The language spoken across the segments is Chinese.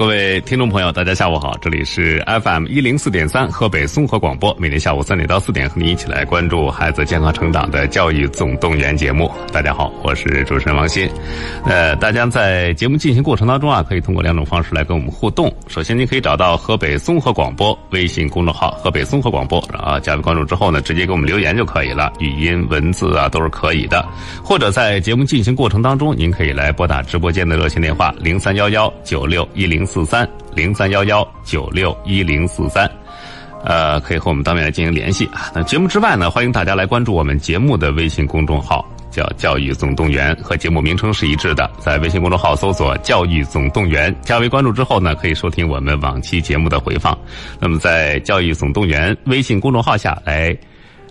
各位听众朋友，大家下午好，这里是 FM 一零四点三河北综合广播，每天下午三点到四点和您一起来关注孩子健康成长的教育总动员节目。大家好，我是主持人王鑫。呃，大家在节目进行过程当中啊，可以通过两种方式来跟我们互动。首先，您可以找到河北综合广播微信公众号“河北综合广播”，啊，加入关注之后呢，直接给我们留言就可以了，语音、文字啊都是可以的。或者在节目进行过程当中，您可以来拨打直播间的热线电话零三幺幺九六一零。四三零三幺幺九六一零四三，呃，可以和我们当面来进行联系啊。那节目之外呢，欢迎大家来关注我们节目的微信公众号，叫“教育总动员”，和节目名称是一致的。在微信公众号搜索“教育总动员”，加为关注之后呢，可以收听我们往期节目的回放。那么在“教育总动员”微信公众号下来，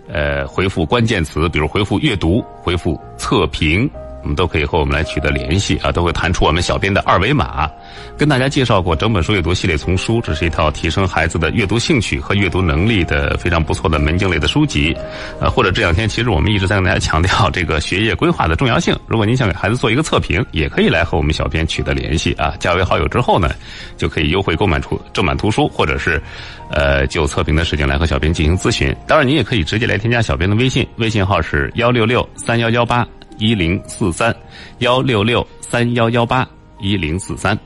呃，回复关键词，比如回复阅读，回复测评。我们都可以和我们来取得联系啊，都会弹出我们小编的二维码，跟大家介绍过整本书阅读系列丛书，这是一套提升孩子的阅读兴趣和阅读能力的非常不错的门径类的书籍。呃，或者这两天其实我们一直在跟大家强调这个学业规划的重要性。如果您想给孩子做一个测评，也可以来和我们小编取得联系啊，加为好友之后呢，就可以优惠购买出正版图书，或者是呃就测评的事情来和小编进行咨询。当然，您也可以直接来添加小编的微信，微信号是幺六六三幺幺八。一零四三幺六六三幺幺八一零四三。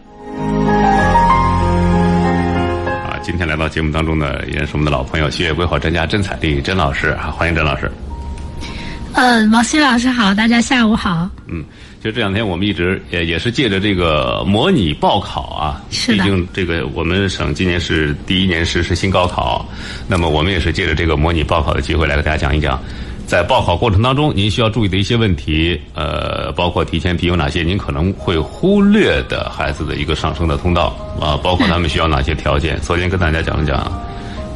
啊，今天来到节目当中的也是我们的老朋友，学业规划专家甄彩丽甄老师啊，欢迎甄老师。嗯，王鑫老师好，大家下午好。嗯，就这两天我们一直也也是借着这个模拟报考啊，是毕竟这个我们省今年是第一年实施新高考，那么我们也是借着这个模拟报考的机会来给大家讲一讲。在报考过程当中，您需要注意的一些问题，呃，包括提前批有哪些您可能会忽略的孩子的一个上升的通道啊，包括他们需要哪些条件。昨天跟大家讲了讲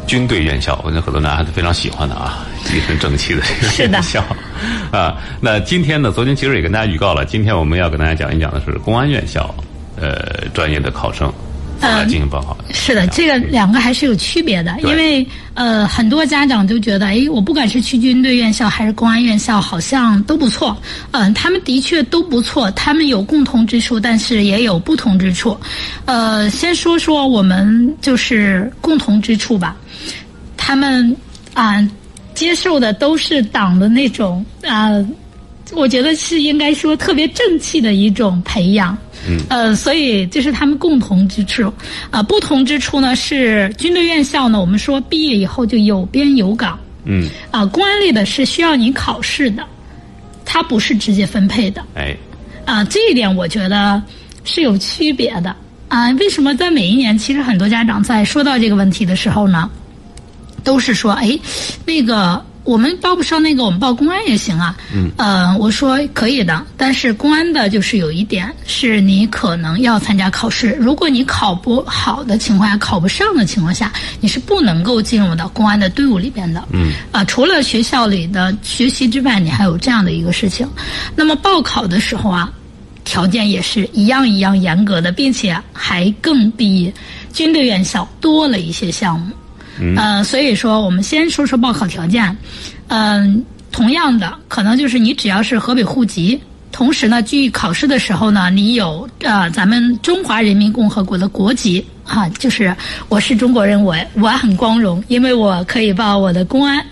军队院校，我觉得很多男孩子非常喜欢的啊，一身正气的这个院校啊。那今天呢，昨天其实也跟大家预告了，今天我们要跟大家讲一讲的是公安院校呃专业的考生。来进行报考。是的，这个两个还是有区别的，因为呃，很多家长都觉得，哎，我不管是去军队院校还是公安院校，好像都不错。嗯，他们的确都不错，他们有共同之处，但是也有不同之处。呃，先说说我们就是共同之处吧。他们啊，接受的都是党的那种啊，我觉得是应该说特别正气的一种培养。嗯，呃，所以这是他们共同之处，啊，不同之处呢是军队院校呢，我们说毕业以后就有编有岗，嗯，啊，公安类的是需要你考试的，它不是直接分配的，哎，啊，这一点我觉得是有区别的，啊，为什么在每一年，其实很多家长在说到这个问题的时候呢，都是说，哎，那个。我们报不上那个，我们报公安也行啊。嗯。呃，我说可以的，但是公安的就是有一点，是你可能要参加考试。如果你考不好的情况下，考不上的情况下，你是不能够进入到公安的队伍里边的。嗯。啊，除了学校里的学习之外，你还有这样的一个事情。那么报考的时候啊，条件也是一样一样严格的，并且还更比军队院校多了一些项目。嗯，所以说我们先说说报考条件，嗯，同样的，可能就是你只要是河北户籍，同时呢，据考试的时候呢，你有呃咱们中华人民共和国的国籍啊，就是我是中国人，我我很光荣，因为我可以报我的公安。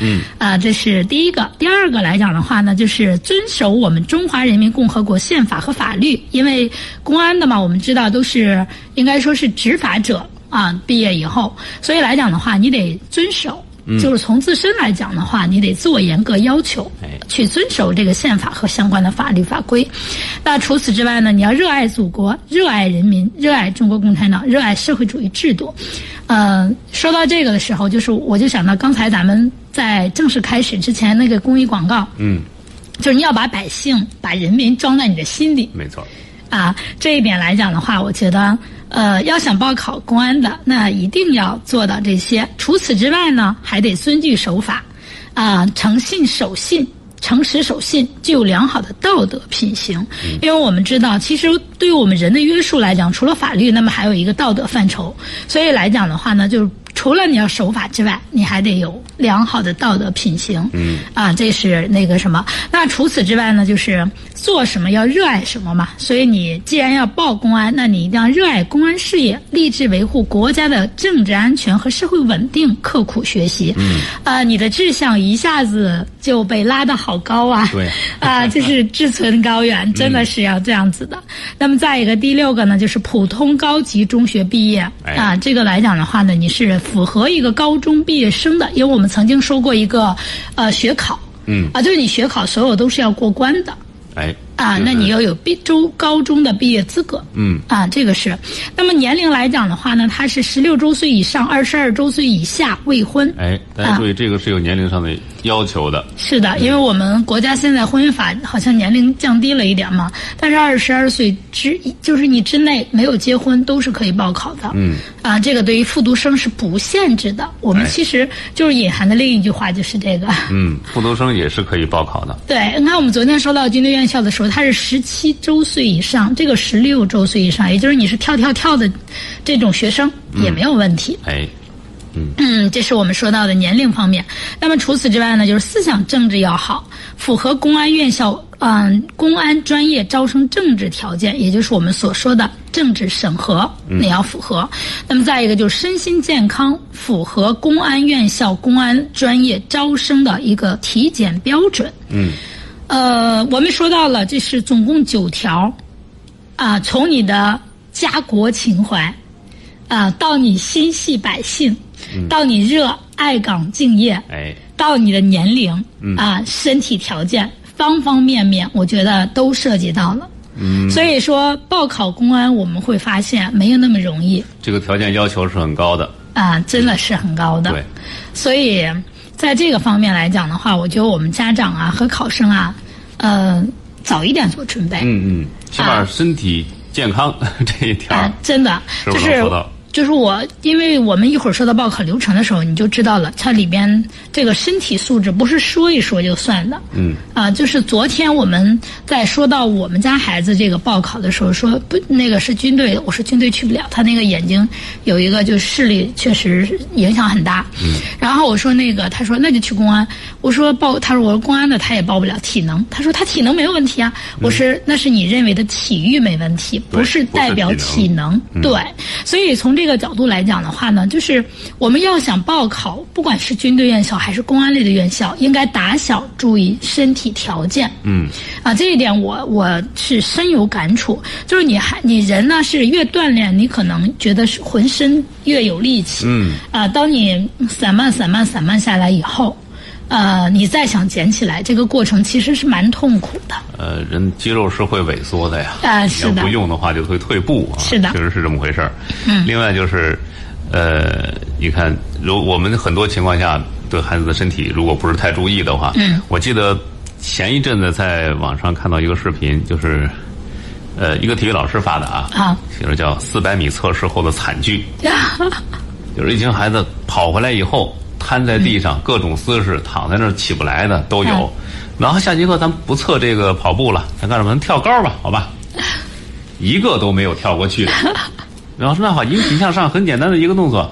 嗯，啊，这是第一个。第二个来讲的话呢，就是遵守我们中华人民共和国宪法和法律，因为公安的嘛，我们知道都是应该说是执法者。啊，毕业以后，所以来讲的话，你得遵守，就是从自身来讲的话，你得自我严格要求，去遵守这个宪法和相关的法律法规。那除此之外呢，你要热爱祖国，热爱人民，热爱中国共产党，热爱社会主义制度。呃，说到这个的时候，就是我就想到刚才咱们在正式开始之前那个公益广告。嗯。就是你要把百姓、把人民装在你的心里。没错。啊，这一点来讲的话，我觉得，呃，要想报考公安的，那一定要做到这些。除此之外呢，还得遵纪守法，啊，诚信守信。诚实守信，具有良好的道德品行。因为我们知道，其实对于我们人的约束来讲，除了法律，那么还有一个道德范畴。所以来讲的话呢，就是除了你要守法之外，你还得有良好的道德品行。嗯，啊，这是那个什么？那除此之外呢，就是做什么要热爱什么嘛。所以你既然要报公安，那你一定要热爱公安事业，立志维护国家的政治安全和社会稳定，刻苦学习。嗯，啊，你的志向一下子就被拉得好高啊！对，啊，就是志存高远，真的是要这样子的。那么再一个，第六个呢，就是普通高级中学毕业哎啊，这个来讲的话呢，你是符合一个高中毕业生的，因为我们曾经说过一个呃学考，嗯。啊，就是你学考所有都是要过关的。哎，啊，那你要有毕周高中的毕业资格。嗯啊，这个是。那么年龄来讲的话呢，他是十六周岁以上，二十二周岁以下未婚。哎，大家注意，这个是有年龄上的要求的。是的，因为我们国家现在婚姻法好像年龄降低了一点嘛，但是二十二岁之就是你之内没有结婚都是可以报考的。嗯，啊，这个对于复读生是不限制的。我们哎其实就是隐含的另一句话就是这个。嗯，复读生也是可以报考的。对，你看我们昨天说到军队院校的时候，他是十七周岁以上，这个十六周岁以上，也就是你是跳跳跳的这种学生也没有问题。哎，嗯，这是我们说到的年龄方面。那么除此之外呢，就是思想政治要好，符合公安院校嗯、公安专业招生政治条件，也就是我们所说的政治审核，你要符合。那么再一个就是身心健康，符合公安院校公安专业招生的一个体检标准。嗯，呃，我们说到了，这是总共九条，啊，从你的家国情怀，啊，到你心系百姓，到你热爱岗敬业，哎，到你的年龄，啊，身体条件，方方面面，我觉得都涉及到了。嗯，所以说，报考公安，我们会发现没有那么容易这个条件要求是很高的。啊，真的是很高的。对，所以在这个方面来讲的话，我觉得我们家长啊和考生啊，呃，早一点做准备。嗯嗯，起码身体健康 这一条啊，真的是不就是？就是我，因为我们一会儿说到报考流程的时候，你就知道了，它里边这个身体素质不是说一说就算的。嗯。啊，就是昨天我们在说到我们家孩子这个报考的时候，说不，那个是军队，我说军队去不了，他那个眼睛有一个就视力确实影响很大。嗯。然后我说那个，他说那就去公安。我说报，他说我说公安的他也报不了体能。他说他体能没有问题啊。我说那是你认为的体育没问题，不是代表体能。对，所以从这个角度来讲的话呢，就是我们要想报考，不管是军队院校还是公安类的院校，应该打小注意身体条件。嗯，啊，这一点我我是深有感触。就是你还你人呢是越锻炼，你可能觉得是浑身越有力气。嗯，啊，当你散漫散漫散漫下来以后，呃，你再想捡起来，这个过程其实是蛮痛苦的。呃，人肌肉是会萎缩的呀。啊是的不用的话就会退步啊。是的确实是这么回事儿。嗯。另外就是，呃，你看，如我们很多情况下对孩子的身体如果不是太注意的话，嗯，我记得前一阵子在网上看到一个视频，就是。呃，一个体育老师发的啊，啊，写着叫“四百米测试后的惨剧”，就是一群孩子跑回来以后，瘫在地上，各种姿势，躺在那儿起不来的都有。嗯然后下节课咱们不测这个跑步了，咱干什么？咱跳高吧，好吧？一个都没有跳过去的。然后说那好，引体向上很简单的一个动作，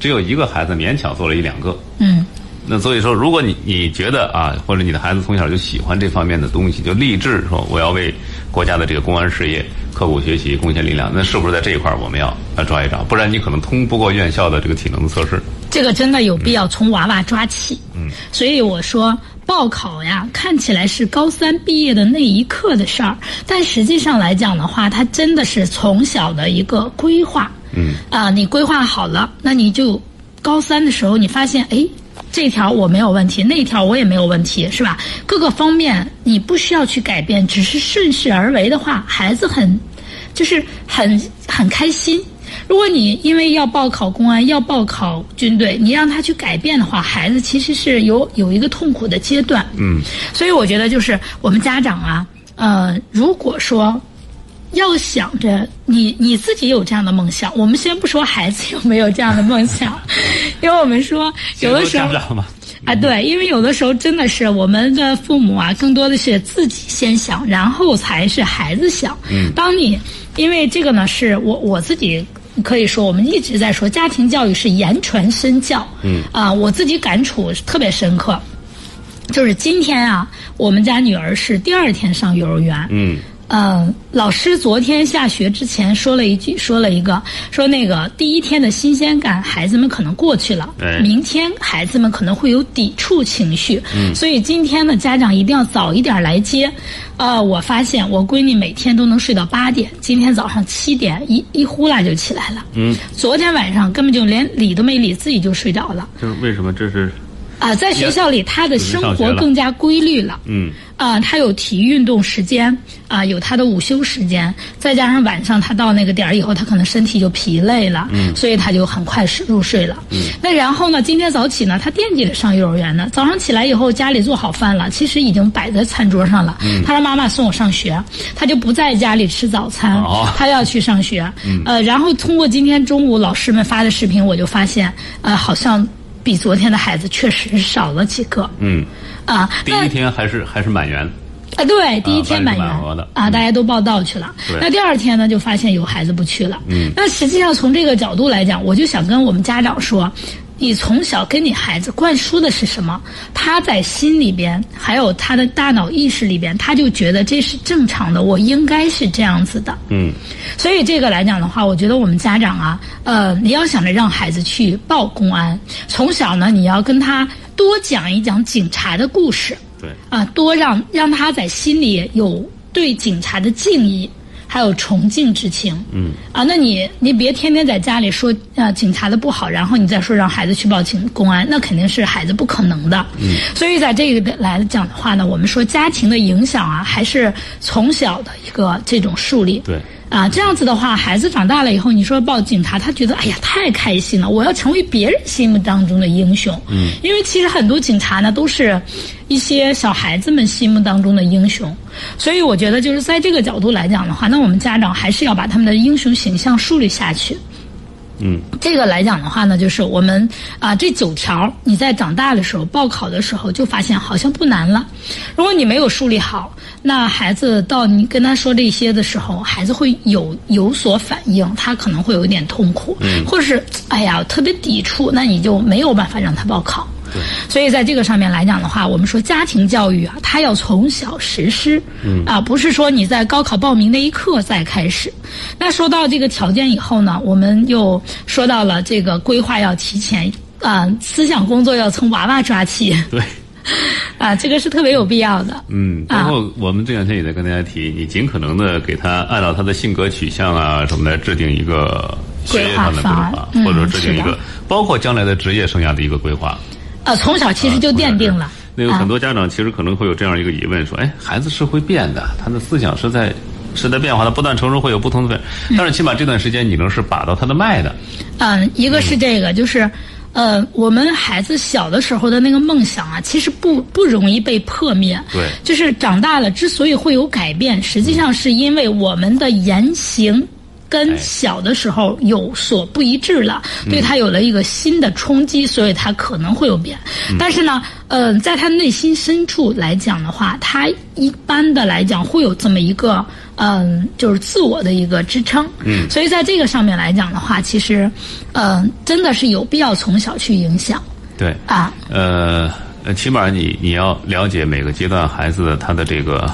只有一个孩子勉强做了一两个。嗯，那所以说，如果你你觉得啊，或者你的孩子从小就喜欢这方面的东西，就立志说我要为国家的这个公安事业刻苦学习，贡献力量，那是不是在这一块儿我们要要抓一抓？不然你可能通不过院校的这个体能的测试。这个真的有必要从娃娃抓起。嗯，所以我说报考呀，看起来是高三毕业的那一刻的事儿，但实际上来讲的话，它真的是从小的一个规划。嗯，啊，你规划好了，那你就高三的时候，你发现哎。这条我没有问题，那条我也没有问题，是吧？各个方面你不需要去改变，只是顺势而为的话，孩子很，就是很很开心。如果你因为要报考公安、要报考军队，你让他去改变的话，孩子其实是有有一个痛苦的阶段。嗯，所以我觉得就是我们家长啊，呃，如果说要想着你你自己有这样的梦想，我们先不说孩子有没有这样的梦想，因为我们说有的时候啊，对，因为有的时候真的是我们的父母啊，更多的是自己先想，然后才是孩子想。嗯，当你因为这个呢，是我我自己可以说，我们一直在说家庭教育是言传身教。嗯，啊，我自己感触特别深刻，就是今天啊，我们家女儿是第二天上幼儿园。嗯嗯，老师昨天下学之前说了一句，说了一个，说那个第一天的新鲜感，孩子们可能过去了，哎。明天孩子们可能会有抵触情绪，嗯，所以今天呢，家长一定要早一点来接。呃，我发现我闺女每天都能睡到八点，今天早上七点一一呼啦就起来了，嗯，昨天晚上根本就连理都没理，自己就睡着了。就是为什么这是啊、在学校里，他的生活更加规律了。嗯啊、他有体育运动时间啊、有他的午休时间，再加上晚上他到那个点儿以后，他可能身体就疲累了，嗯，所以他就很快是入睡了。嗯，那然后呢，今天早起呢，他惦记着上幼儿园呢。早上起来以后，家里做好饭了，其实已经摆在餐桌上了。嗯，他说妈妈送我上学，他就不在家里吃早餐，哦他要去上学。嗯，呃，然后通过今天中午老师们发的视频，我就发现，呃，好像比昨天的孩子确实少了几个。嗯，啊，第一天还是还是满员，啊，对，第一天满员。啊，大家都报到去了。对。那第二天呢，就发现有孩子不去了。嗯。那实际上从这个角度来讲，我就想跟我们家长说，你从小跟你孩子灌输的是什么？他在心里边，还有他的大脑意识里边，他就觉得这是正常的，我应该是这样子的。嗯所以这个来讲的话，我觉得我们家长啊，呃，你要想着让孩子去报公安，从小呢，你要跟他多讲一讲警察的故事。对，啊，多让让他在心里有对警察的敬意，还有崇敬之情。嗯，啊，那你你别天天在家里说啊警察的不好，然后你再说让孩子去报警公安，那肯定是孩子不可能的。嗯，所以在这个来讲的话呢，我们说家庭的影响啊，还是从小的一个这种树立。对。啊，这样子的话，孩子长大了以后，你说报警察，他觉得哎呀太开心了，我要成为别人心目当中的英雄。嗯，因为其实很多警察呢，都是一些小孩子们心目当中的英雄，所以我觉得就是在这个角度来讲的话，那我们家长还是要把他们的英雄形象树立下去。嗯，这个来讲的话呢，就是我们啊、这九条你在长大的时候报考的时候就发现好像不难了。如果你没有树立好，那孩子到你跟他说这些的时候，孩子会有有所反应，他可能会有一点痛苦，嗯或者是哎呀特别抵触，那你就没有办法让他报考。所以在这个上面来讲的话，我们说家庭教育啊，它要从小实施，嗯啊，不是说你在高考报名那一刻再开始。那说到这个条件以后呢，我们又说到了这个规划要提前啊、思想工作要从娃娃抓起 对。啊，这个是特别有必要的。嗯，然后我们这两天也在跟大家提，你尽可能的给他按照他的性格取向啊什么的制定一个学业上的规规划划，方案或者制定一个包括将来的职业生涯的一个规划。呃，从小其实就奠定了。那有啊很多家长其实可能会有这样一个疑问，说：“哎，孩子是会变的，他的思想是在是在变化的，不断成熟会有不同的变。但是起码这段时间你能是把到他的脉的。嗯，一个是这个，就是，呃，我们孩子小的时候的那个梦想啊，其实不不容易被破灭。对就是长大了之所以会有改变，实际上是因为我们的言行。跟小的时候有所不一致了，对他有了一个新的冲击，所以他可能会有变。但是呢，呃，在他内心深处来讲的话，他一般的来讲会有这么一个，嗯、就是自我的一个支撑。嗯所以在这个上面来讲的话，其实，嗯、真的是有必要从小去影响对，啊。呃，呃起码你你要了解每个阶段孩子的他的这个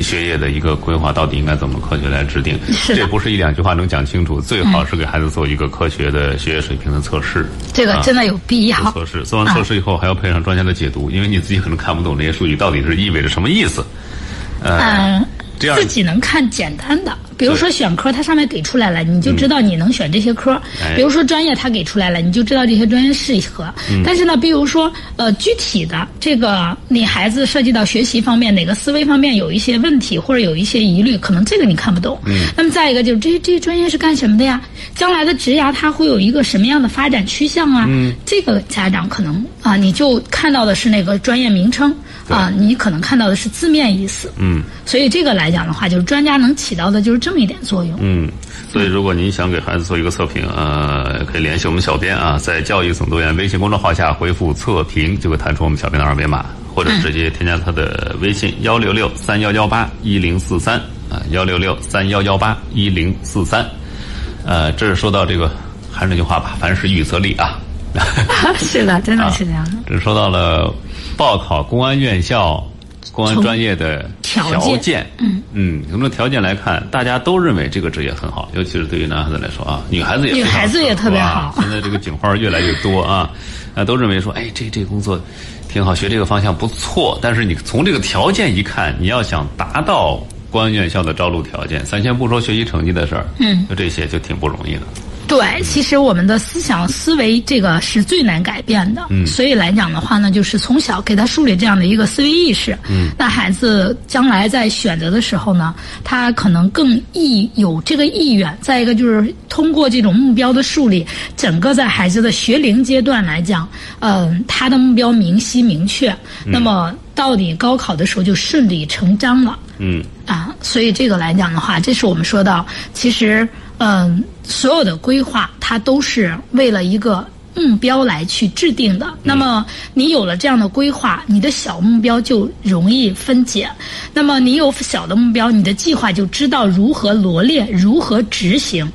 学业的一个规划到底应该怎么科学来制定，这不是一两句话能讲清楚，最好是给孩子做一个科学的学业水平的测试。这个啊真的有必要。做测试，做完测试以后还要配上专家的解读，因为你自己可能看不懂这些数据到底是意味着什么意思。呃，嗯，这样自己能看简单的，比如说选科，它上面给出来了，你就知道你能选这些科。哎比如说专业，它给出来了，你就知道这些专业适合。但是呢，比如说呃，具体的这个你孩子涉及到学习方面哪个思维方面有一些问题或者有一些疑虑，可能这个你看不懂。嗯。那么再一个就是这些这些专业是干什么的呀？将来的职涯它会有一个什么样的发展趋向啊？嗯。这个家长可能啊，你就看到的是那个专业名称啊，你可能看到的是字面意思。嗯所以这个来讲的话，就是专家能起到的就是这么一点作用。嗯，所以如果您想给孩子做一个测评，呃，可以联系我们小编啊，在教育总动员微信公众号下回复“测评”，就会弹出我们小编的二维码，或者直接添加他的微信幺六六三幺幺八一零四三啊，幺六六三幺幺八一零四三。呃，这是说到这个，还是那句话吧，凡事预则立啊。是的，真的是这样的。这说到了报考公安院校、公安专业的条件件。嗯嗯，从这条件来看，大家都认为这个职业很好，尤其是对于男孩子来说啊，女孩子也女孩子也特别好现在这个警花越来越多啊，啊，都认为说，哎，这这工作挺好，学这个方向不错。但是你从这个条件一看，你要想达到公安院校的招录条件，咱先不说学习成绩的事儿，嗯，就这些就挺不容易的。对，其实我们的思想思维这个是最难改变的，嗯。所以来讲的话呢，就是从小给他树立这样的一个思维意识，嗯，那孩子将来在选择的时候呢，他可能更意有这个意愿。再一个就是通过这种目标的树立，整个在孩子的学龄阶段来讲，嗯、他的目标明晰明确，那么到底高考的时候就顺理成章了。嗯。啊，所以这个来讲的话，这是我们说到，其实嗯，所有的规划它都是为了一个目标来去制定的。那么你有了这样的规划，你的小目标就容易分解。那么你有小的目标，你的计划就知道如何罗列，如何执行。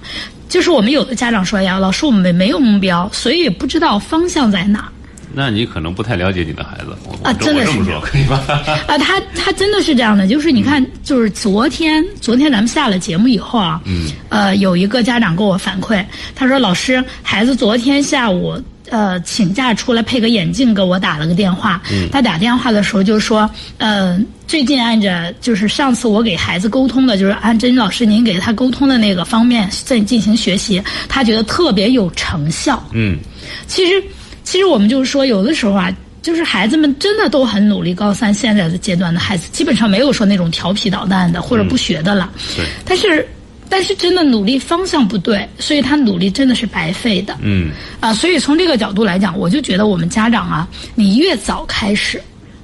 就是我们有的家长说呀，老师我们没有目标，所以也不知道方向在哪儿。那你可能不太了解你的孩子，我啊真的是这么说可以吧？啊，他他真的是这样的，就是你看，就是昨天昨天咱们下了节目以后啊，嗯，呃，有一个家长给我反馈，他说老师，孩子昨天下午。呃，请假出来配个眼镜，给我打了个电话。嗯，他打电话的时候就说，呃，最近按着就是上次我给孩子沟通的，就是按甄老师您给他沟通的那个方面在进行学习，他觉得特别有成效。嗯其实，其实我们就是说，有的时候啊，就是孩子们真的都很努力。高三现在的阶段的孩子，基本上没有说那种调皮捣蛋的或者不学的了。对但是，但是真的努力方向不对，所以他努力真的是白费的。嗯啊，所以从这个角度来讲，我就觉得我们家长啊，你越早开始，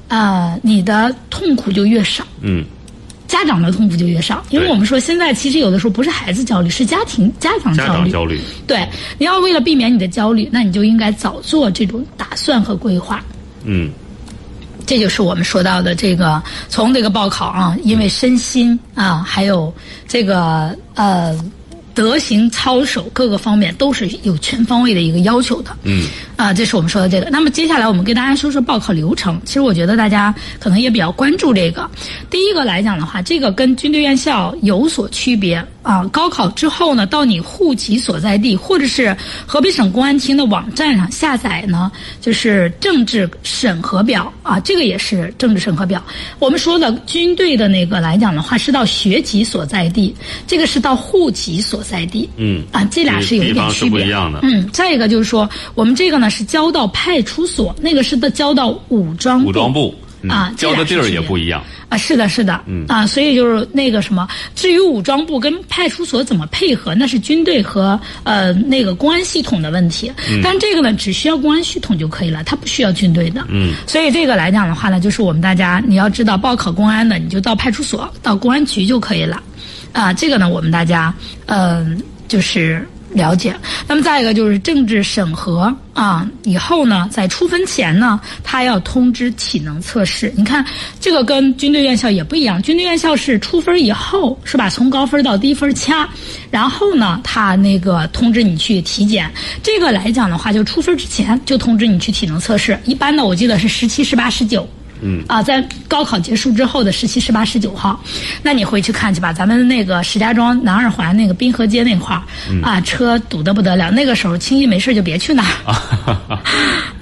啊，你的痛苦就越少。嗯家长的痛苦就越少，因为我们说现在其实有的时候不是孩子焦虑，是家庭家长焦虑。长焦虑。对，你要为了避免你的焦虑，那你就应该早做这种打算和规划。嗯这就是我们说到的这个，从这个报考啊，因为身心啊，还有这个呃德行操守各个方面都是有全方位的一个要求的。嗯啊，这是我们说的这个。那么接下来我们跟大家说说报考流程。其实我觉得大家可能也比较关注这个。第一个来讲的话，这个跟军队院校有所区别啊。高考之后呢，到你户籍所在地或者是河北省公安厅的网站上下载呢，就是政治审核表啊，这个也是政治审核表。我们说的军队的那个来讲的话，是到学籍所在地，这个是到户籍所在地。嗯啊，这俩是有一地方是点区别不一样的。嗯，再一个就是说，我们这个呢是交到派出所，那个是的交到武装武装部嗯啊交的地儿也不一样。啊，是的，是的，嗯啊，所以就是那个什么，至于武装部跟派出所怎么配合，那是军队和呃那个公安系统的问题。嗯但这个呢，只需要公安系统就可以了，它不需要军队的。嗯，所以这个来讲的话呢，就是我们大家你要知道，报考公安的，你就到派出所、到公安局就可以了。啊，这个呢，我们大家嗯、就是了解。那么再一个就是政治审核啊，以后呢，在出分前呢，他要通知体能测试。你看，这个跟军队院校也不一样，军队院校是出分以后是吧，从高分到低分掐，然后呢，他那个通知你去体检。这个来讲的话，就出分之前就通知你去体能测试。一般的，我记得是十七、十八、十九。嗯啊，在高考结束之后的十七、十八、十九号，那你回去看去吧。咱们那个石家庄南二环那个滨河街那块儿、嗯啊，车堵得不得了。那个时候轻易没事就别去那儿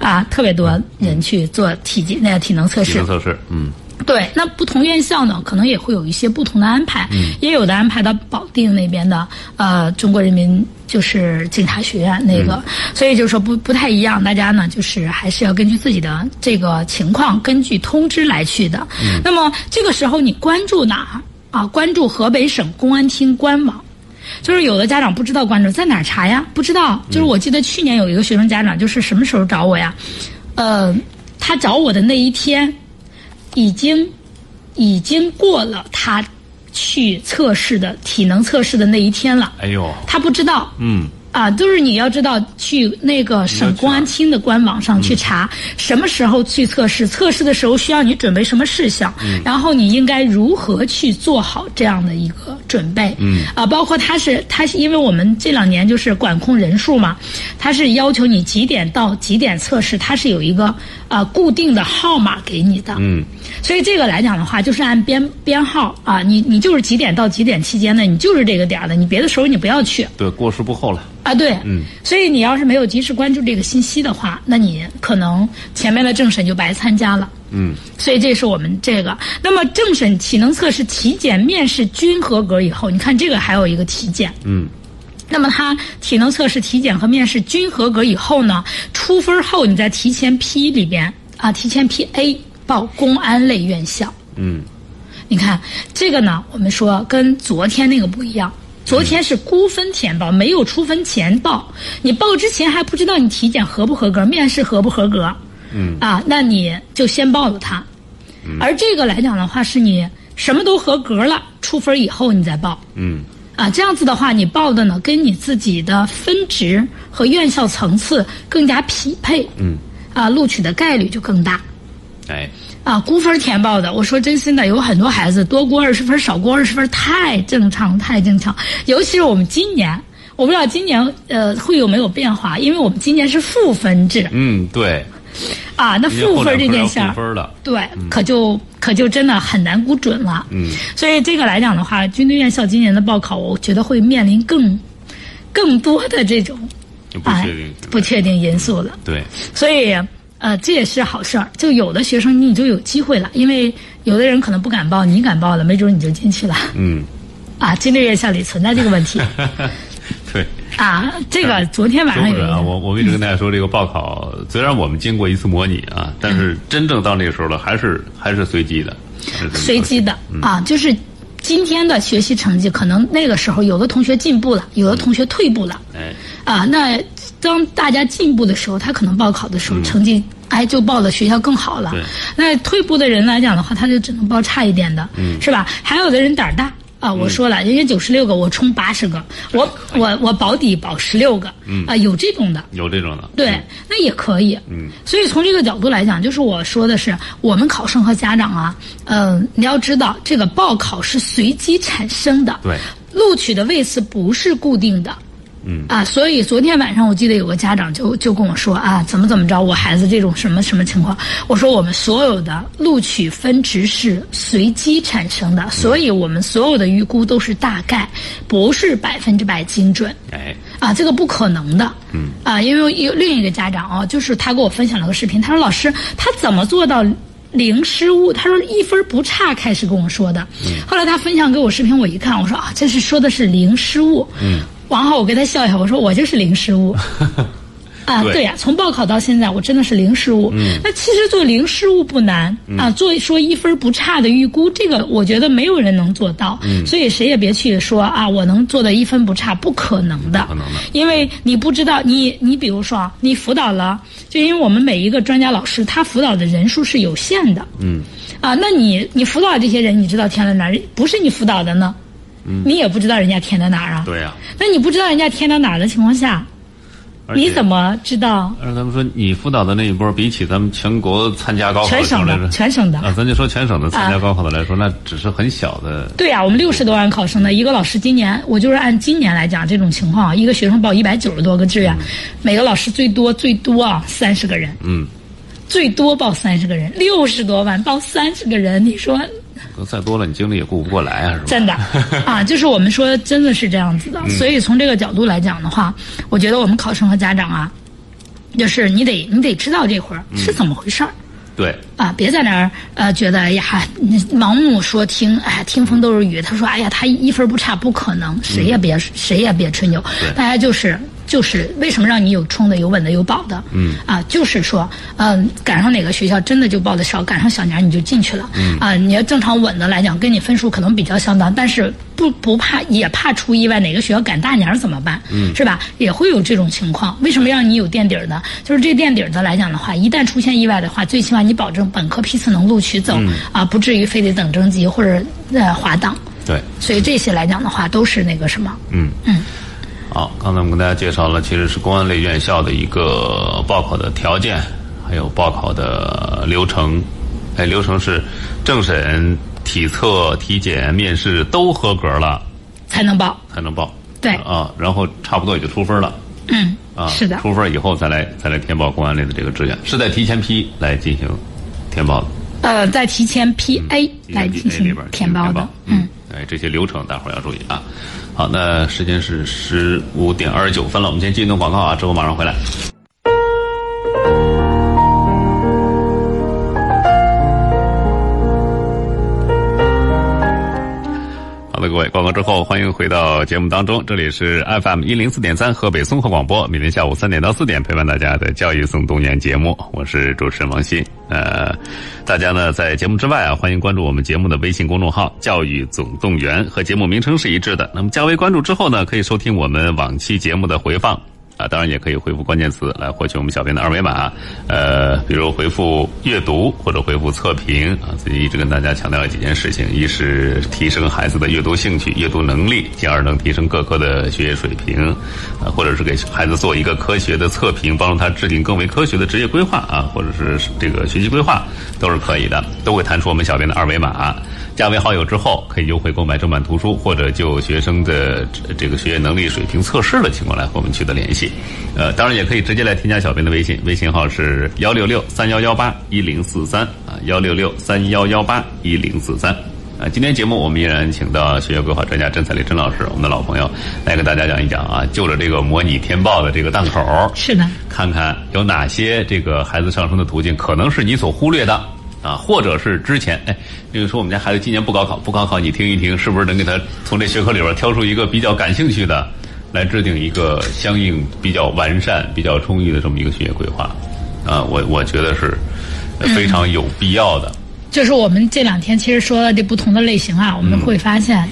啊特别多人去做体检那个体能测试体能。测试，嗯对，那不同院校呢，可能也会有一些不同的安排，也有的安排到保定那边的呃中国人民就是警察学院那个，所以就是说不不太一样，大家呢就是还是要根据自己的这个情况，根据通知来去的。那么这个时候你关注哪儿啊？关注河北省公安厅官网。就是有的家长不知道关注在哪儿查呀？不知道。就是我记得去年有一个学生家长，就是什么时候找我呀？呃，他找我的那一天，已经已经过了他去测试的体能测试的那一天了。哎呦，他不知道。嗯，啊，就是你要知道，去那个省公安厅的官网上去查什么时候去测试，测试的时候需要你准备什么事项，然后你应该如何去做好这样的一个准备。嗯，啊，包括他是他是因为我们这两年就是管控人数嘛，他是要求你几点到几点测试，他是有一个啊固定的号码给你的。嗯，所以这个来讲的话，就是按编编号啊，你你就是几点到几点期间的，你就是这个点儿的，你别的时候你不要去。对，过时不候了。啊，对，嗯，所以你要是没有及时关注这个信息的话，那你可能前面的政审就白参加了。嗯，所以这是我们这个。那么政审体能测试、体检、面试均合格以后，你看这个还有一个体检。嗯，那么他体能测试、体检和面试均合格以后呢，出分后你再提前批里边啊，提前批 A 报公安类院校。嗯，你看这个呢，我们说跟昨天那个不一样。昨天是估分填报，没有出分前报。你报之前还不知道你体检合不合格，面试合不合格。嗯。啊，那你就先报了它。嗯。而这个来讲的话，是你什么都合格了，出分以后你再报。嗯。啊，这样子的话，你报的呢跟你自己的分值和院校层次更加匹配。嗯。啊，录取的概率就更大。哎。啊，估分填报的，我说真心的，有很多孩子多估二十分，少估二十分，太正常，太正常。尤其是我们今年，我不知道今年呃会有没有变化，因为我们今年是负分制。嗯，对。啊，那负分这件事儿，分了。对，可就可就真的很难估准了。嗯。所以这个来讲的话，军队院校今年的报考，我觉得会面临更更多的这种不确定不确定因素了。对。所以。呃，这也是好事儿。就有的学生你就有机会了，因为有的人可能不敢报，你敢报了，没准你就进去了。嗯。啊，军队院校里存在这个问题。对。啊，这个昨天晚上有。啊，我我一直跟大家说，这个报考虽然我们经过一次模拟啊，但是真正到那个时候了，还是还是随机的。随机的啊，就是今天的学习成绩，可能那个时候有的同学进步了，有的同学退步了。哎。啊，那。当大家进步的时候，他可能报考的时候成绩哎就报的学校更好了。那退步的人来讲的话，他就只能报差一点的，嗯。是吧？还有的人胆儿大。啊，我说了，人家九十六个，我冲八十个，我我我保底保十六个，啊，有这种的，有这种的，对，那也可以。嗯，所以从这个角度来讲，就是我说的是，我们考生和家长啊，嗯，你要知道，这个报考是随机产生的，对，录取的位次不是固定的。嗯啊，所以昨天晚上我记得有个家长就就跟我说啊，怎么怎么着，我孩子这种什么什么情况？我说我们所有的录取分值是随机产生的，所以我们所有的预估都是大概，不是百分之百精准。哎，啊，这个不可能的。嗯啊，因为有另一个家长啊，就是他给我分享了个视频，他说老师，他怎么做到零失误？他说一分不差，开始跟我说的。后来他分享给我视频，我一看，我说啊，这是说的是零失误。嗯。然后我给他笑一下，我说我就是零失误，啊，对呀，从报考到现在，我真的是零失误。嗯，那其实做零失误不难啊，做说一分不差的预估，这个我觉得没有人能做到。嗯，所以谁也别去说啊，我能做的一分不差，不可能的。可能的，因为你不知道，你你比如说啊，你辅导了，就因为我们每一个专家老师他辅导的人数是有限的。嗯，啊，那你你辅导这些人，你知道填了哪儿？不是你辅导的呢？你也不知道人家填在哪儿啊？对呀。那你不知道人家填到哪儿的情况下，你怎么知道？而他们说你辅导的那一波，比起咱们全国参加高考全省的全省的啊，咱就说全省的参加高考的来说，那只是很小的。对呀，我们六十多万考生呢，一个老师今年我就是按今年来讲这种情况，一个学生报一百九十多个志愿，每个老师最多最多啊三十个人。嗯。最多报三十个人，六十多万报三十个人，你说？再多了，你精力也顾不过来啊，是吧？真的 啊，就是我们说，真的是这样子的。所以从这个角度来讲的话，我觉得我们考生和家长啊，就是你得你得知道这会儿是怎么回事儿。对，啊，别在那儿呃觉得哎呀，你盲目说听，哎呀，听风都是雨。他说，哎呀，他一分不差，不可能，谁也别、谁也别吹牛，大家就是。就是为什么让你有冲的、有稳的、有保的？嗯啊，就是说，嗯、赶上哪个学校真的就报的少，赶上小年儿你就进去了。嗯啊，你要正常稳的来讲，跟你分数可能比较相当，但是不不怕也怕出意外，哪个学校赶大年儿怎么办？嗯，是吧？也会有这种情况。为什么让你有垫底儿呢？就是这垫底儿的来讲的话，一旦出现意外的话，最起码你保证本科批次能录取走、啊，不至于非得等征集或者呃滑档。对，所以这些来讲的话，都是那个什么，嗯嗯。好，刚才我们跟大家介绍了，其实是公安类院校的一个报考的条件，还有报考的流程。哎，流程是政审、体测、体检、面试都合格了才能报。才能报。对啊，然后差不多也就出分了嗯，啊。是的，出分以后再来再来填报公安类的这个志愿，是在提前批来进行填报的。呃，在提前批 A 提来进行边填报的，嗯嗯，，哎，这些流程大伙儿要注意啊。好，那时间是十五点二十九分了，我们先进一段广告啊，之后马上回来。各位，广告之后欢迎回到节目当中，这里是 FM 一零四点三河北综合广播，每天下午三点到四点陪伴大家的教育总动员节目，我是主持人王鑫。呃，大家呢在节目之外啊，欢迎关注我们节目的微信公众号“教育总动员”，和节目名称是一致的。那么加微关注之后呢，可以收听我们往期节目的回放。啊，当然也可以回复关键词来获取我们小编的二维码，呃，比如回复阅读或者回复测评啊。最近一直跟大家强调了几件事情：一是提升孩子的阅读兴趣、阅读能力，进而能提升各科的学业水平，啊，或者是给孩子做一个科学的测评，帮助他制定更为科学的职业规划啊，或者是这个学习规划，都是可以的，都会弹出我们小编的二维码。加为好友之后，可以优惠购买正版图书，或者就学生的这个学业能力水平测试的情况来和我们取得联系。呃，当然也可以直接来添加小编的微信，微信号是幺六六三幺幺八一零四三啊，幺六六三幺幺八一零四三。啊，今天节目我们依然请到学业规划专家甄彩丽甄老师，我们的老朋友，来跟大家讲一讲啊，就着这个模拟填报的这个档口，是的，看看有哪些这个孩子上升的途径可能是你所忽略的啊，或者是之前哎，比如说我们家孩子今年不高考，不高考你听一听，是不是能给他从这学科里边挑出一个比较感兴趣的，来制定一个相应比较完善、比较充裕的这么一个学业规划啊？我我觉得是呃非常有必要的。就是我们这两天其实说的这不同的类型啊，我们会发现。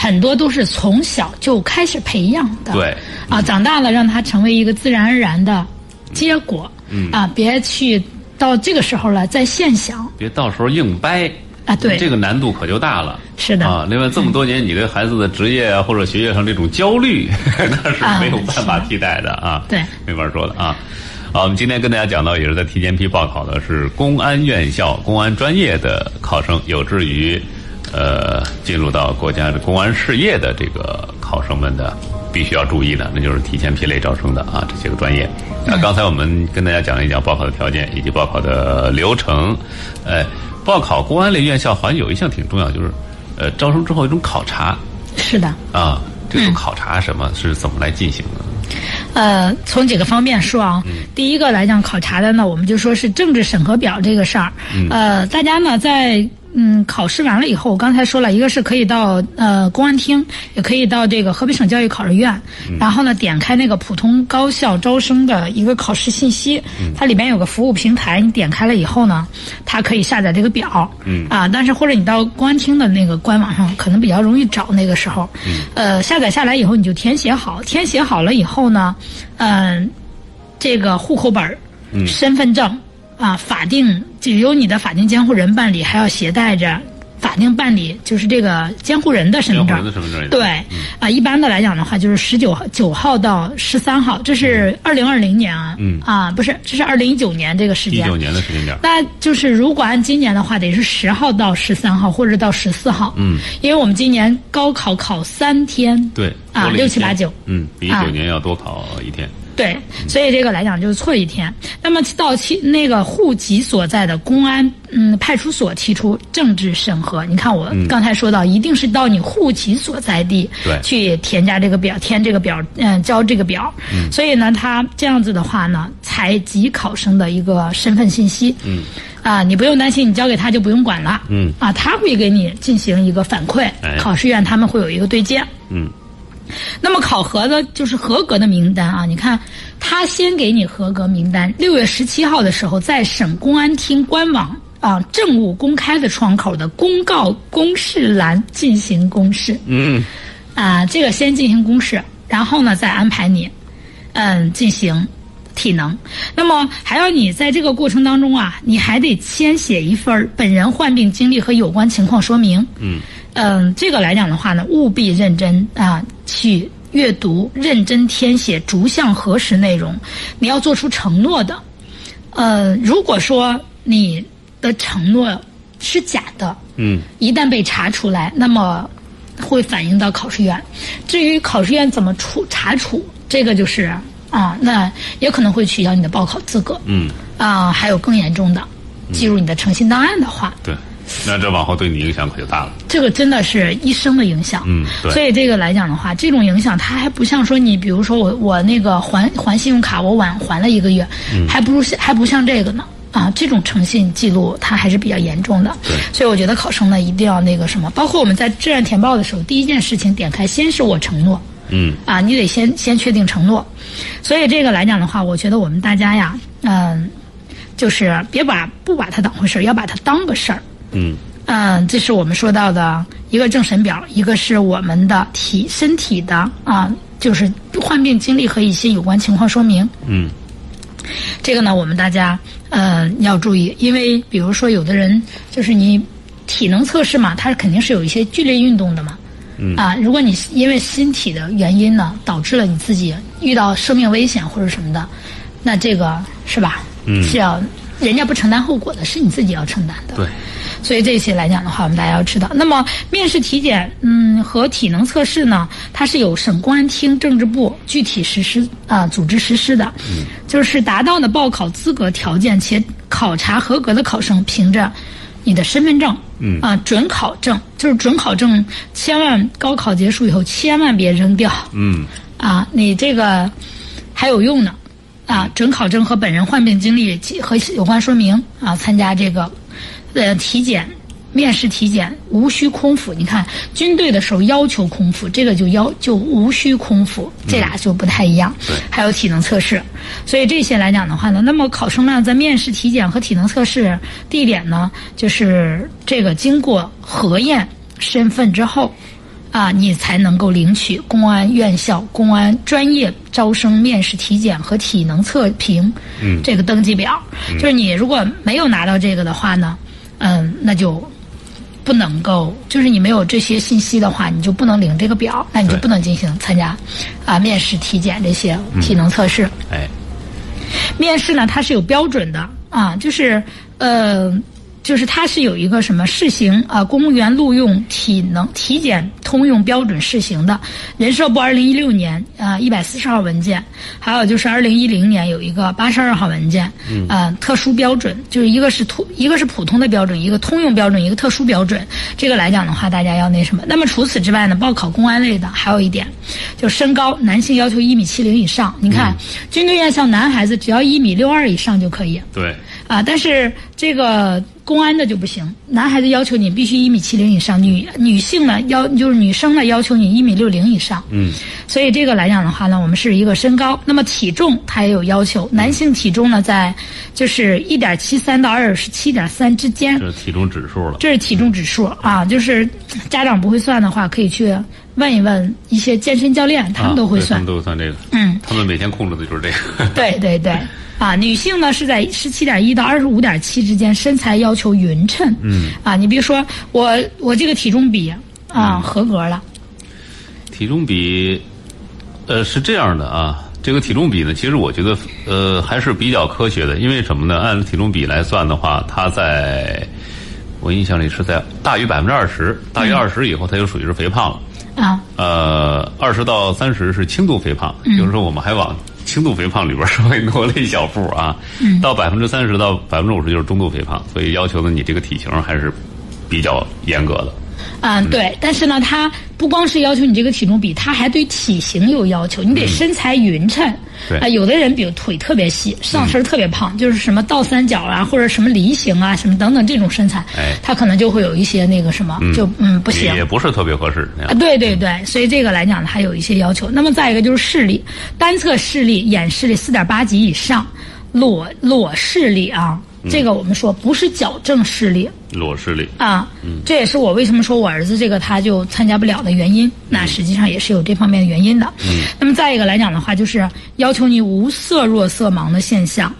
很多都是从小就开始培养的，对啊，长大了让他成为一个自然而然的结果，嗯啊，别去到这个时候了再现想别到时候硬掰啊对这个难度可就大了。是的啊，另外这么多年，你对孩子的职业啊或者学业上这种焦虑，那是没有办法替代的啊，对没法说的啊。好，我们今天跟大家讲到，也是在提前批报考的是公安院校公安专业的考生，有志于呃进入到国家的公安事业的这个考生们的。必须要注意的，那就是提前批类招生的啊，这些个专业。啊，刚才我们跟大家讲了一讲报考的条件以及报考的流程。呃，报考公安类院校好像有一项挺重要，就是呃招生之后一种考察是的，啊，这种考察什么、是怎么来进行的？呃，从几个方面说啊，第一个来讲考察的呢，我们就说是政治审核表这个事儿。呃，大家呢在嗯考试完了以后，我刚才说了一个是可以到呃公安厅，也可以到这个河北省教育考试院，然后呢点开那个普通高校招生的一个考试信息，它里边有个服务平台，你点开了以后呢，它可以下载这个表。嗯啊，但是或者你到公安厅的那个官网上，可能比较容易找那个时候。嗯，呃，下载下来以后你就填写好，填写好了以后呢。嗯，这个户口本嗯、身份证啊，法定只有你的法定监护人办理，还要携带着法定办理，就是这个监护人的身份证。监护人的身份证对，啊，一般的来讲的话，就是十九九号到十三号，这是二零二零年啊，嗯啊，不是，这是二零一九年这个时间。一九年的时间点，那就是如果按今年的话，得是十号到十三号，或者到十四号。嗯，因为我们今年高考考三天。对啊六七八九嗯，比一啊九年要多考一天。对，所以这个来讲就是错一天。那么到期那个户籍所在的公安嗯派出所提出政治审核，你看我刚才说到，一定是到你户籍所在地去添加这个表，填这个表，嗯、交这个表。所以呢，他这样子的话呢，采集考生的一个身份信息。嗯。啊，你不用担心，你交给他就不用管了。嗯啊，他会给你进行一个反馈，哎考试院他们会有一个对接。嗯 那么考核的就是合格的名单啊，你看他先给你合格名单，六月十七号的时候在省公安厅官网啊政务公开的窗口的公告公示栏进行公示嗯啊，这个先进行公示，然后呢再安排你嗯进行体能。那么还要你在这个过程当中啊，你还得先写一份儿本人患病经历和有关情况说明。嗯嗯，这个来讲的话呢，务必认真啊去阅读，认真填写逐项核实内容。你要做出承诺的。呃，如果说你的承诺是假的，嗯一旦被查出来，那么会反映到考试院。至于考试院怎么处查处，这个就是啊，那也可能会取消你的报考资格嗯，啊，还有更严重的，记入你的诚信档案的话，对，那这往后对你影响可就大了。这个真的是一生的影响。嗯，对，所以这个来讲的话，这种影响它还不像说你，比如说我我那个还还信用卡，我晚还了一个月，嗯还不如像还不像这个呢。啊，这种诚信记录它还是比较严重的，对所以我觉得考生呢一定要那个什么，包括我们在志愿填报的时候，第一件事情点开先是我承诺，嗯啊，你得先先确定承诺。所以这个来讲的话，我觉得我们大家呀，嗯、就是别把不把它当回事儿，要把它当个事儿。嗯嗯，这是我们说到的一个政审表，一个是我们的体身体的啊，就是患病经历和一些有关情况说明。嗯这个呢，我们大家呃要注意，因为比如说有的人就是你体能测试嘛，它肯定是有一些剧烈运动的嘛。嗯啊，如果你因为身体的原因呢，导致了你自己遇到生命危险或者什么的，那这个是吧？嗯是要人家不承担后果的，是你自己要承担的。对，所以这些来讲的话，我们大家要知道。那么面试体检，嗯，和体能测试呢，它是由省公安厅政治部具体实施啊、组织实施的。嗯，就是达到的报考资格条件且考察合格的考生，凭着你的身份证，嗯啊、准考证，就是准考证，千万高考结束以后千万别扔掉。嗯啊，你这个还有用呢，啊，准考证和本人患病经历及和有关说明啊，参加这个呃体检。面试体检无需空腹，你看军队的时候要求空腹，这个就要就无需空腹，这俩就不太一样。对还有体能测试，所以这些来讲的话呢，那么考生呢在面试、体检和体能测试地点呢，就是这个经过核验身份之后，啊，你才能够领取公安院校公安专业招生面试体检和体能测评，嗯这个登记表。就是你如果没有拿到这个的话呢，嗯，那就不能够，就是你没有这些信息的话，你就不能领这个表，那你就不能进行参加啊面试、体检这些体能测试。哎面试呢，它是有标准的啊，就是呃，就是它是有一个什么试行啊，公务员录用体能体检通用标准试行的，人社部二零一六年啊一百四十号文件，还有就是二零一零年有一个八十二号文件，嗯，呃，特殊标准，就是一个是通一个是普通的标准，一个通用标准，一个特殊标准。这个来讲的话，大家要那什么。那么除此之外呢，报考公安类的还有一点，就身高，男性要求一米七零以上。你看，军队院校男孩子只要一米六二以上就可以。对，啊，但是这个公安的就不行，男孩子要求你必须一米七零以上，女女性呢要就是女生呢要求你一米六零以上。嗯所以这个来讲的话呢，我们是一个身高，那么体重它也有要求，男性体重呢在就是一点七三到二十七点三之间，这是体重指数了。这是体重指数啊，就是家长不会算的话，可以去问一问一些健身教练，他们都会算啊他们。都会算这个。嗯，他们每天控制的就是这个。对对对，啊，女性呢是在十七点一到二十五点七之间，身材要求匀称。嗯，啊，你比如说我我这个体重比嗯啊、合格了，体重比，呃，是这样的啊。这个体重比呢，其实我觉得呃还是比较科学的，因为什么呢？按体重比来算的话，它在我印象里是在大于百分之二十，大于二十以后，它就属于是肥胖了。啊，呃，二十到三十是轻度肥胖，也就是说我们还往轻度肥胖里边稍微挪了一小步啊。嗯、到百分之三十到百分之五十就是中度肥胖，所以要求的你这个体型还是比较严格的。嗯，对，但是呢，它不光是要求你这个体重比，他还对体型有要求，你得身材匀称。对啊，有的人比如腿特别细，上身特别胖，就是什么倒三角啊，或者什么梨形啊，什么等等这种身材，哎他可能就会有一些那个什么，就嗯不行。也不是特别合适那啊，样。对对对，所以这个来讲呢，还有一些要求。那么再一个就是视力，单侧视力、眼视力四点八级以上，裸裸视力啊，这个我们说不是矫正视力。裸视力，啊，这也是我为什么说我儿子这个他就参加不了的原因。那实际上也是有这方面的原因的。嗯，那么再一个来讲的话，就是要求你无色弱色盲的现象，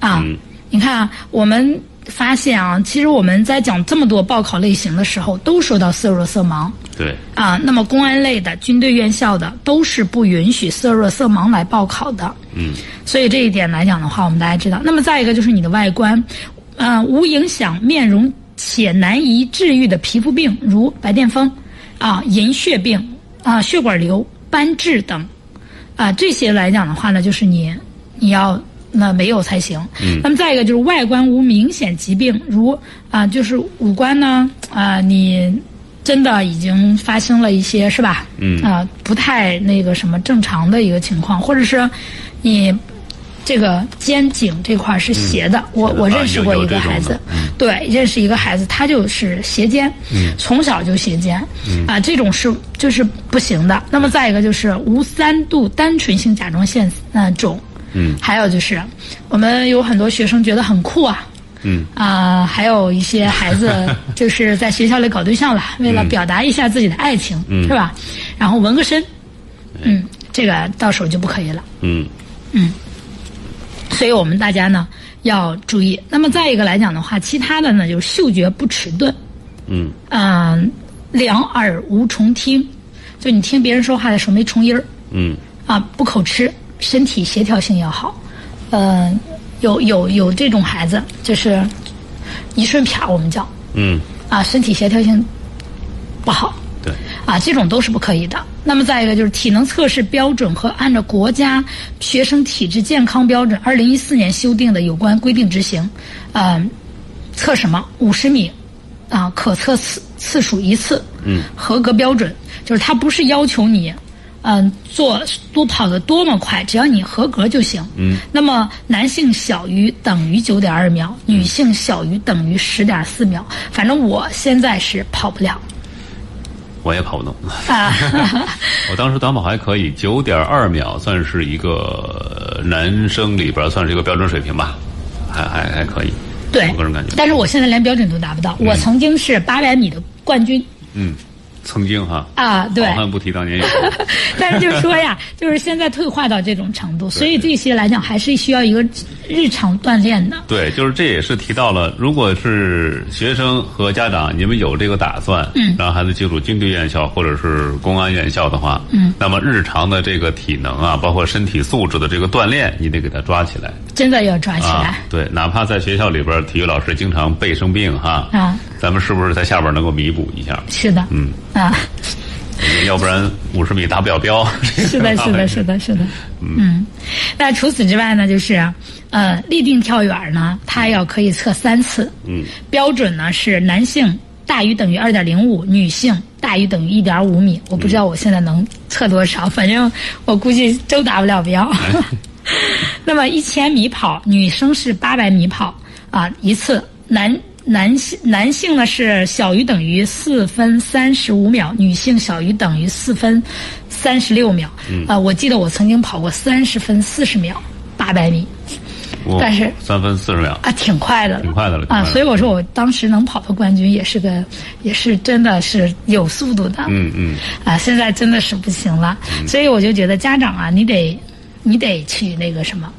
啊，嗯。你看啊，我们发现啊，其实我们在讲这么多报考类型的时候，都说到色弱色盲。对，啊，那么公安类的、军队院校的都是不允许色弱色盲来报考的。嗯，所以这一点来讲的话，我们大家知道。那么再一个就是你的外观，呃，无影响面容且难以治愈的皮肤病，如白癜风、啊银屑病、啊血管瘤、斑痣等，啊这些来讲的话呢，就是你你要。那没有才行。嗯。那么再一个就是外观无明显疾病，如啊、就是五官呢啊、你真的已经发生了一些是吧？嗯。啊、不太那个什么正常的一个情况，或者是你这个肩颈这块儿是斜的。我我认识过一个孩子。的，对，认识一个孩子，他就是斜肩，嗯。从小就斜肩，啊，这种是就是不行的。那么再一个就是无三度单纯性甲状腺那肿，嗯。还有就是我们有很多学生觉得很酷啊，嗯。啊、还有一些孩子 就是在学校里搞对象了，为了表达一下自己的爱情，嗯。是吧？然后纹个身，嗯，这个到手就不可以了。嗯。所以我们大家呢要注意。那么再一个来讲的话，其他的呢就是嗅觉不迟钝，嗯。嗯、两耳无重听，就你听别人说话的时候没重音儿。嗯。啊，不口吃，身体协调性要好。嗯、有有有这种孩子，就是一顺撇儿我们叫嗯，啊，身体协调性不好。对，啊，这种都是不可以的。那么再一个就是体能测试标准和按照国家学生体质健康标准二零一四年修订的有关规定执行。嗯、测什么？五十米啊，可测次次数一次。嗯，合格标准就是它不是要求你。嗯，做多跑得多么快，只要你合格就行。嗯，那么男性小于等于九点二秒，女性小于等于十点四秒。反正我现在是跑不了我也跑不动。啊。我当时短跑还可以，九点二秒算是一个呃男生里边算是一个标准水平吧，还还还可以。对我个人感觉，但是我现在连标准都达不到。我曾经是八百米的冠军嗯，曾经哈，啊，对。好汉不提当年勇。但是就说呀，就是现在退化到这种程度，所以这些来讲还是需要一个日常锻炼的。对，就是这也是提到了，如果是学生和家长你们有这个打算，嗯让孩子进入军队院校或者是公安院校的话，嗯，那么日常的这个体能啊，包括身体素质的这个锻炼，你得给他抓起来真的要抓起啊来。。对，哪怕在学校里边，体育老师经常被生病哈，啊，咱们是不是在下边能够弥补一下？是的，嗯，啊，要不然五十米达不了标。是的，是的，是的，是的，嗯。那除此之外呢，就是呃，立定跳远呢，它要可以测三次，嗯，标准呢是男性大于等于二点零五，女性大于等于一点五米。我不知道我现在能测多少，反正我估计都达不了标。那么一千米跑，女生是八百米跑啊一次，男男性男性呢是小于等于四分三十五秒，女性小于等于四分三十六秒。嗯、啊，我记得我曾经跑过三十分四十秒八百米哇但是三分四十秒，啊，挺快的了，挺快的了啊。所以我说我当时能跑到冠军，也是个也是真的是有速度的。嗯嗯，啊，现在真的是不行了，所以我就觉得家长啊，你得你得去那个什么，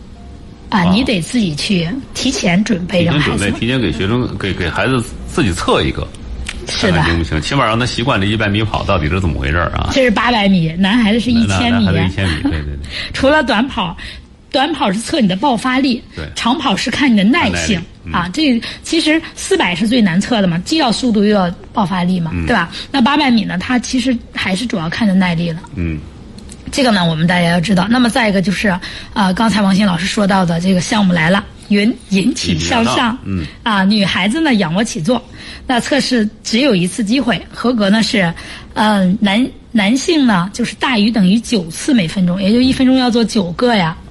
啊，哦你得自己去提前准备，提让孩子前准备，提前给学生给给孩子自己测一个，是的行不行？起码让他习惯这一百米跑到底是怎么回事儿啊？这是八百米，男孩子是一千米一千米，对对对。除了短跑。短跑是测你的爆发力对，长跑是看你的耐性嗯啊。这其实四百是最难测的嘛，既要速度又要爆发力嘛，嗯对吧？那八百米呢，它其实还是主要看的耐力了。嗯这个呢，我们大家要知道。那么再一个就是，呃，刚才王鑫老师说到的这个项目来了，云引体向上，嗯啊，女孩子呢仰卧起坐，那测试只有一次机会，合格呢是，嗯、男男性呢就是大于等于九次每分钟，也就一分钟要做九个呀，啊，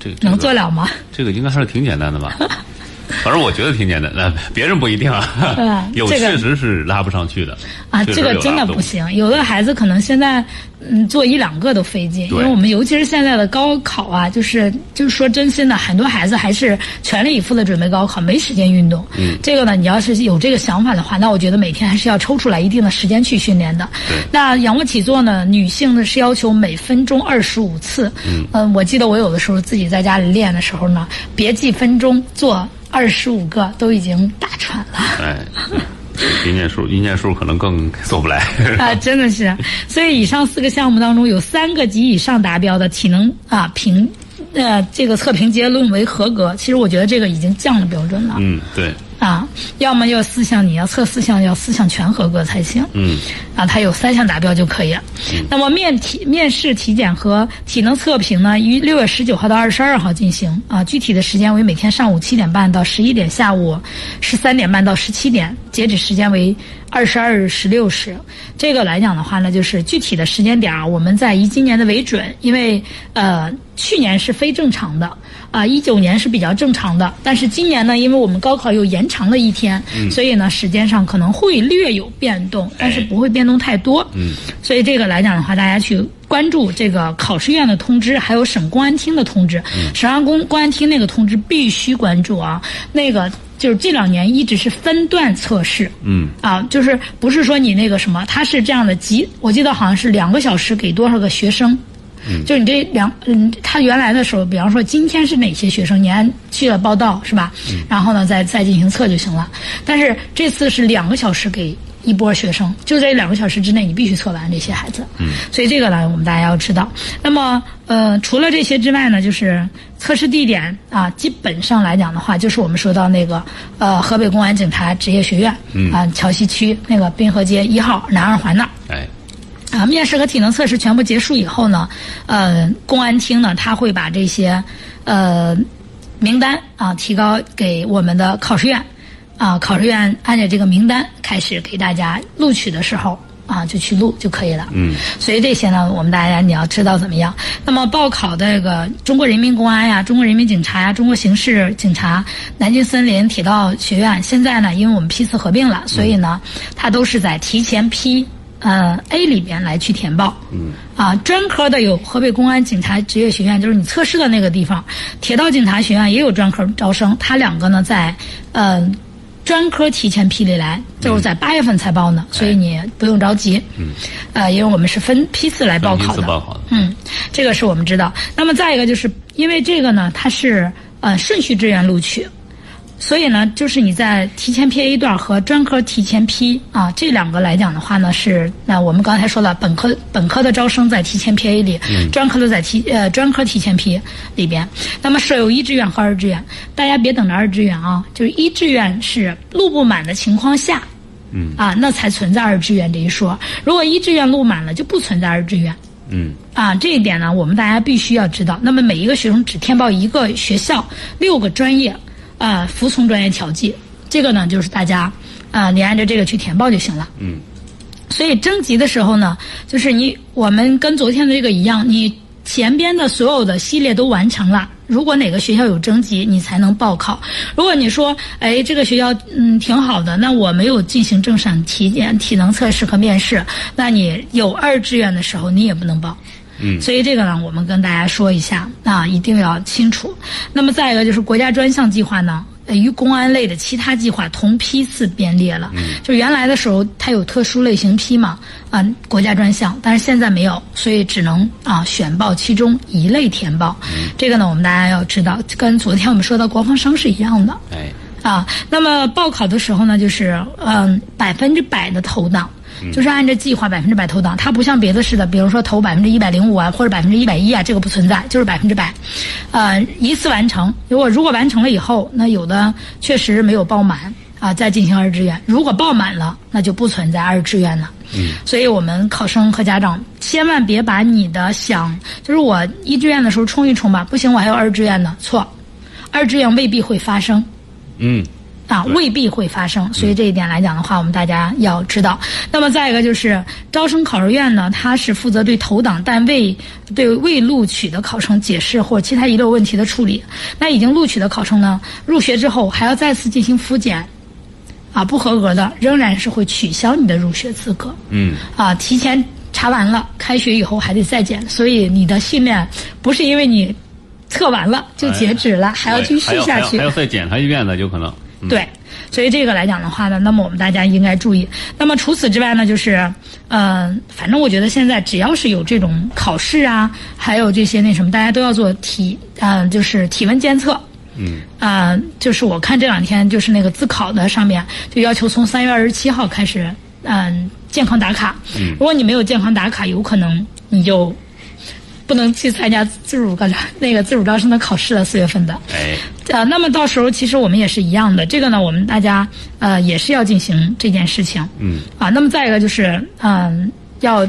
这个能做了吗？这个应该还是挺简单的吧？反正我觉得挺简单，那别人不一定啊嗯。有这个确实是拉不上去的啊，这个真的不。行。有的孩子可能现在，嗯，做一两个都费劲，因为我们尤其是现在的高考啊，就是就是说真心的，很多孩子还是全力以赴的准备高考，没时间运动。嗯这个呢，你要是有这个想法的话，那我觉得每天还是要抽出来一定的时间去训练的。对那仰卧起坐呢，女性呢是要求每分钟二十五次。嗯我记得我有的时候自己在家里练的时候呢，别记分钟，做二十五个都已经大喘了。哎，一念数一念数可能更做不来。啊，真的是，所以以上四个项目当中，有三个及以上达标的体能啊评，呃，这个测评结论为合格。其实我觉得这个已经降了标准了、嗯，对，啊，要么要四项，你要测四项，要四项全合格才行。嗯啊，它有三项达标就可以了。那么面体面试体检和体能测评呢，于六月十九号到二十二号进行啊，具体的时间为每天上午七点半到十一点，下午十三点半到十七点，截止时间为二十二日十六时。这个来讲的话呢，就是具体的时间点啊，我们在以今年的为准，因为呃去年是非正常的。啊，一九年是比较正常的，但是今年呢，因为我们高考又延长了一天，所以呢，时间上可能会略有变动，但是不会变动太多。嗯，所以这个来讲的话，大家去关注这个考试院的通知，还有省公安厅的通知。省安公公安厅那个通知必须关注啊，那个就是这两年一直是分段测试。嗯啊，就是不是说你那个什么，它是这样的集，我记得好像是两个小时给多少个学生。嗯，就你这两嗯，他原来的时候，比方说今天是哪些学生，你按去了报到是吧？嗯，然后呢，再再进行测就行了。但是这次是两个小时给一波学生，就在两个小时之内，你必须测完这些孩子。嗯，所以这个呢，我们大家要知道。那么呃，除了这些之外呢，就是测试地点啊，基本上来讲的话，就是我们说到那个呃，河北公安警察职业学院，嗯啊，桥西区那个滨河街一号南二环那儿。哎，啊，面试和体能测试全部结束以后呢，呃，公安厅呢，他会把这些呃名单啊提高给我们的考试院，啊，考试院按照这个名单开始给大家录取的时候啊，就去录就可以了。嗯，所以这些呢，我们大家你要知道怎么样。那么报考的这个中国人民公安呀、中国人民警察呀、中国刑事警察、南京森林铁道学院，现在呢，因为我们批次合并了，所以呢，它都是在提前批。呃，A 里边来去填报，嗯，啊，专科的有河北公安警察职业学院，就是你测试的那个地方，铁道警察学院也有专科招生，它两个呢在呃专科提前批里来，就是在八月份才报呢，所以你不用着急，嗯，呃，因为我们是分批次来报考的，嗯，这个是我们知道。那么再一个就是因为这个呢，它是呃顺序志愿录取。所以呢，就是你在提前批 A 段和专科提前批啊这两个来讲的话呢，是那我们刚才说了，本科本科的招生在提前批 A 里，专科的在提呃专科提前批里边。那么设有一志愿和二志愿，大家别等着二志愿啊，就是一志愿是录不满的情况下，嗯啊，那才存在二志愿这一说。如果一志愿录满了，就不存在二志愿。嗯啊，这一点呢，我们大家必须要知道。那么每一个学生只填报一个学校，六个专业，啊，服从专业调剂。这个呢，就是大家啊，你按照这个去填报就行了。嗯所以征集的时候呢，就是你我们跟昨天的这个一样，你前边的所有的系列都完成了。如果哪个学校有征集，你才能报考。如果你说，哎，这个学校嗯挺好的，那我没有进行政审体检、体能测试和面试，那你有二志愿的时候，你也不能报。嗯所以这个呢，我们跟大家说一下啊，一定要清楚。那么再一个就是国家专项计划呢，呃与公安类的其他计划同批次编列了。嗯，就原来的时候它有特殊类型批嘛，啊，国家专项，但是现在没有，所以只能啊选报其中一类填报。这个呢，我们大家要知道，跟昨天我们说的国防生是一样的。哎啊，那么报考的时候呢，就是嗯百分之百的投档，就是按照计划百分之百投档，它不像别的似的，比如说投百分之一百零五啊，或者百分之一百一啊，这个不存在，就是百分之百，呃，一次完成。如果如果完成了以后，那有的确实没有报满啊，再进行二志愿。如果报满了，那就不存在二志愿了。嗯，所以我们考生和家长千万别把你的想，就是我一志愿的时候冲一冲吧，不行，我还有二志愿呢，错。二志愿未必会发生。嗯，啊，未必会发生，所以这一点来讲的话，我们大家要知道。那么再一个就是招生考试院呢，它是负责对投档但未对未录取的考生解释或其他遗留问题的处理。那已经录取的考生呢，入学之后还要再次进行复检，啊，不合格的仍然是会取消你的入学资格。嗯，啊，提前查完了，开学以后还得再检，所以你的训练不是因为你测完了就截止了，还要继续下去。还要再检查一遍的，有可能。嗯、对，所以这个来讲的话呢，那么我们大家应该注意。那么除此之外呢，就是，呃，反正我觉得现在只要是有这种考试啊，还有这些那什么，大家都要做体，呃，就是体温监测。嗯。啊、呃，就是我看这两天就是那个自考的上面就要求从三月二十七号开始，嗯、呃，健康打卡。嗯。如果你没有健康打卡，有可能你就。不能去参加自主高那个自主招生的考试了，四月份的。哎，呃，那么到时候其实我们也是一样的，这个呢，我们大家呃也是要进行这件事情。嗯。啊，那么再一个就是，嗯、呃，要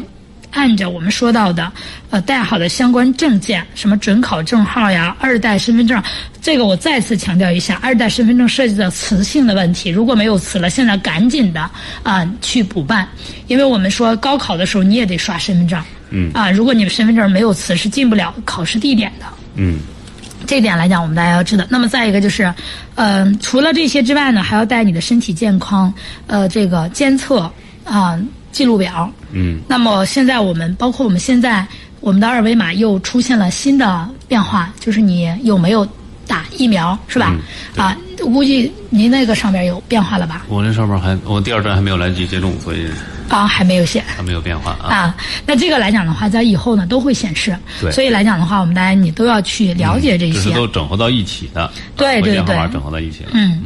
按照我们说到的，呃，带好的相关证件，什么准考证号呀、二代身份证，这个我再次强调一下，二代身份证涉及到磁性的问题，如果没有磁了，现在赶紧的啊、呃、去补办，因为我们说高考的时候你也得刷身份证。嗯啊，如果你的身份证没有磁，是进不了考试地点的。嗯，这点来讲，我们大家要知道。那么再一个就是，呃，除了这些之外呢，还要带你的身体健康，呃，这个监测啊、呃、记录表。嗯。那么现在我们包括我们现在我们的二维码又出现了新的变化，就是你有没有打疫苗，是吧？嗯、啊，我估计您那个上面有变化了吧？我那上面还我第二站还没有来得及接种，所以。啊，还没有显，还没有变化啊。啊，那这个来讲的话，在以后呢都会显示。对。所以来讲的话，我们大家你都要去了解这些。这、嗯、是都整合到一起的。对对对。整合到一起了。嗯。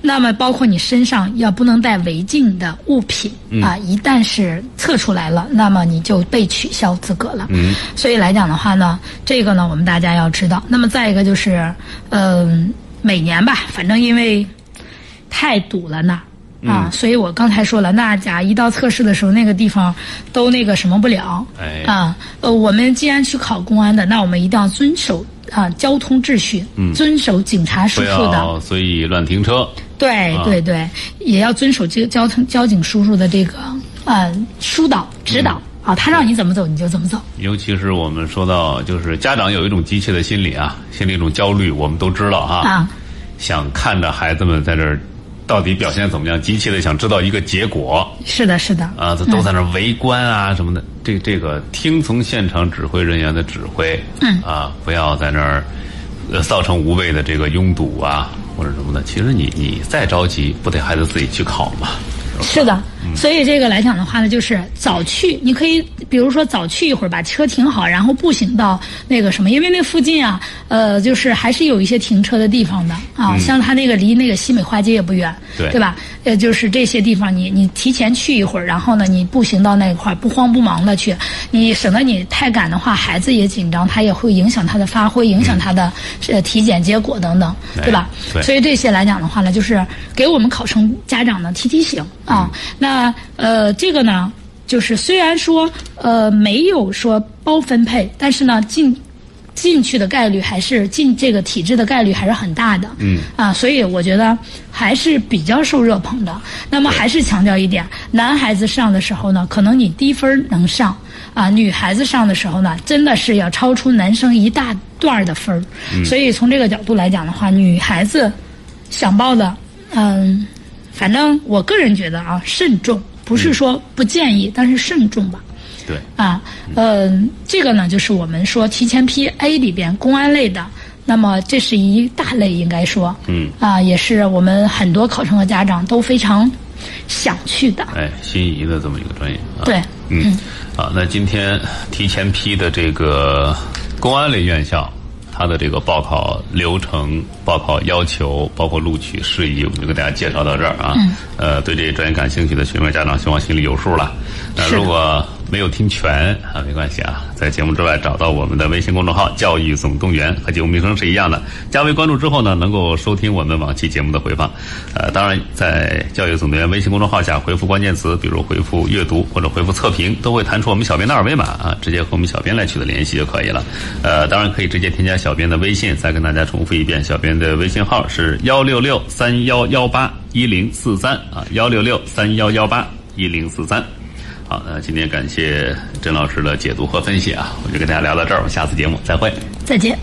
那么，包括你身上要不能带违禁的物品、嗯、啊，一旦是测出来了，那么你就被取消资格了。嗯。所以来讲的话呢，这个呢，我们大家要知道。那么再一个就是，嗯、呃，每年吧，反正因为太堵了呢。啊，所以我刚才说了，那甲一到测试的时候，那个地方都那个什么不了。哎。啊，呃，我们既然去考公安的，那我们一定要遵守啊交通秩序，嗯，遵守警察叔叔的。不要随意乱停车。对对对，也要遵守这交通交警叔叔的这个呃疏导指导、嗯、啊，他让你怎么走你就怎么走。尤其是我们说到，就是家长有一种急切的心理啊，心里一种焦虑，我们都知道哈。啊。想看着孩子们在这儿。到底表现怎么样？急切的想知道一个结果。是的，是的。啊，他都在那儿围观啊什么的。这这个听从现场指挥人员的指挥。嗯。啊，不要在那儿，呃，造成无谓的这个拥堵啊或者什么的。其实你你再着急，不得孩子自己去考吗？是的，所以这个来讲的话呢，就是早去，你可以比如说早去一会儿，把车停好，然后步行到那个什么，因为那附近啊，呃，就是还是有一些停车的地方的啊，嗯、像它那个离那个西美花街也不远，对对吧？呃，就是这些地方你，你你提前去一会儿，然后呢，你步行到那一块儿，不慌不忙的去，你省得你太赶的话，孩子也紧张，他也会影响他的发挥，影响他的呃体检结果等等，哎、对吧？对所以这些来讲的话呢，就是给我们考生家长呢提提醒。啊，那呃，这个呢，就是虽然说呃没有说包分配，但是呢进进去的概率还是进这个体制的概率还是很大的。嗯。啊，所以我觉得还是比较受热捧的。那么还是强调一点，男孩子上的时候呢，可能你低分能上啊；女孩子上的时候呢，真的是要超出男生一大段的分儿。嗯。所以从这个角度来讲的话，女孩子想报的，嗯。反正我个人觉得啊，慎重，不是说不建议，嗯、但是慎重吧。对。啊，呃，这个呢，就是我们说提前批 A 里边公安类的，那么这是一大类，应该说。嗯。啊，也是我们很多考生和家长都非常想去的。哎，心仪的这么一个专业。啊、对。嗯。嗯好，那今天提前批的这个公安类院校。它的这个报考流程、报考要求，包括录取事宜，我们就给大家介绍到这儿啊。嗯、呃，对这些专业感兴趣的学员家长，希望心里有数了。那如果没有听全啊，没关系啊，在节目之外找到我们的微信公众号“教育总动员”，和节目名称是一样的。加为关注之后呢，能够收听我们往期节目的回放。呃，当然在“教育总动员”微信公众号下回复关键词，比如回复“阅读”或者回复“测评”，都会弹出我们小编的二维码啊，直接和我们小编来取得联系就可以了。呃，当然可以直接添加小编的微信，再跟大家重复一遍，小编的微信号是幺六六三幺幺八一零四三啊，幺六六三幺幺八一零四三。好，那今天感谢甄老师的解读和分析啊，我就跟大家聊到这儿，我们下次节目再会。再见。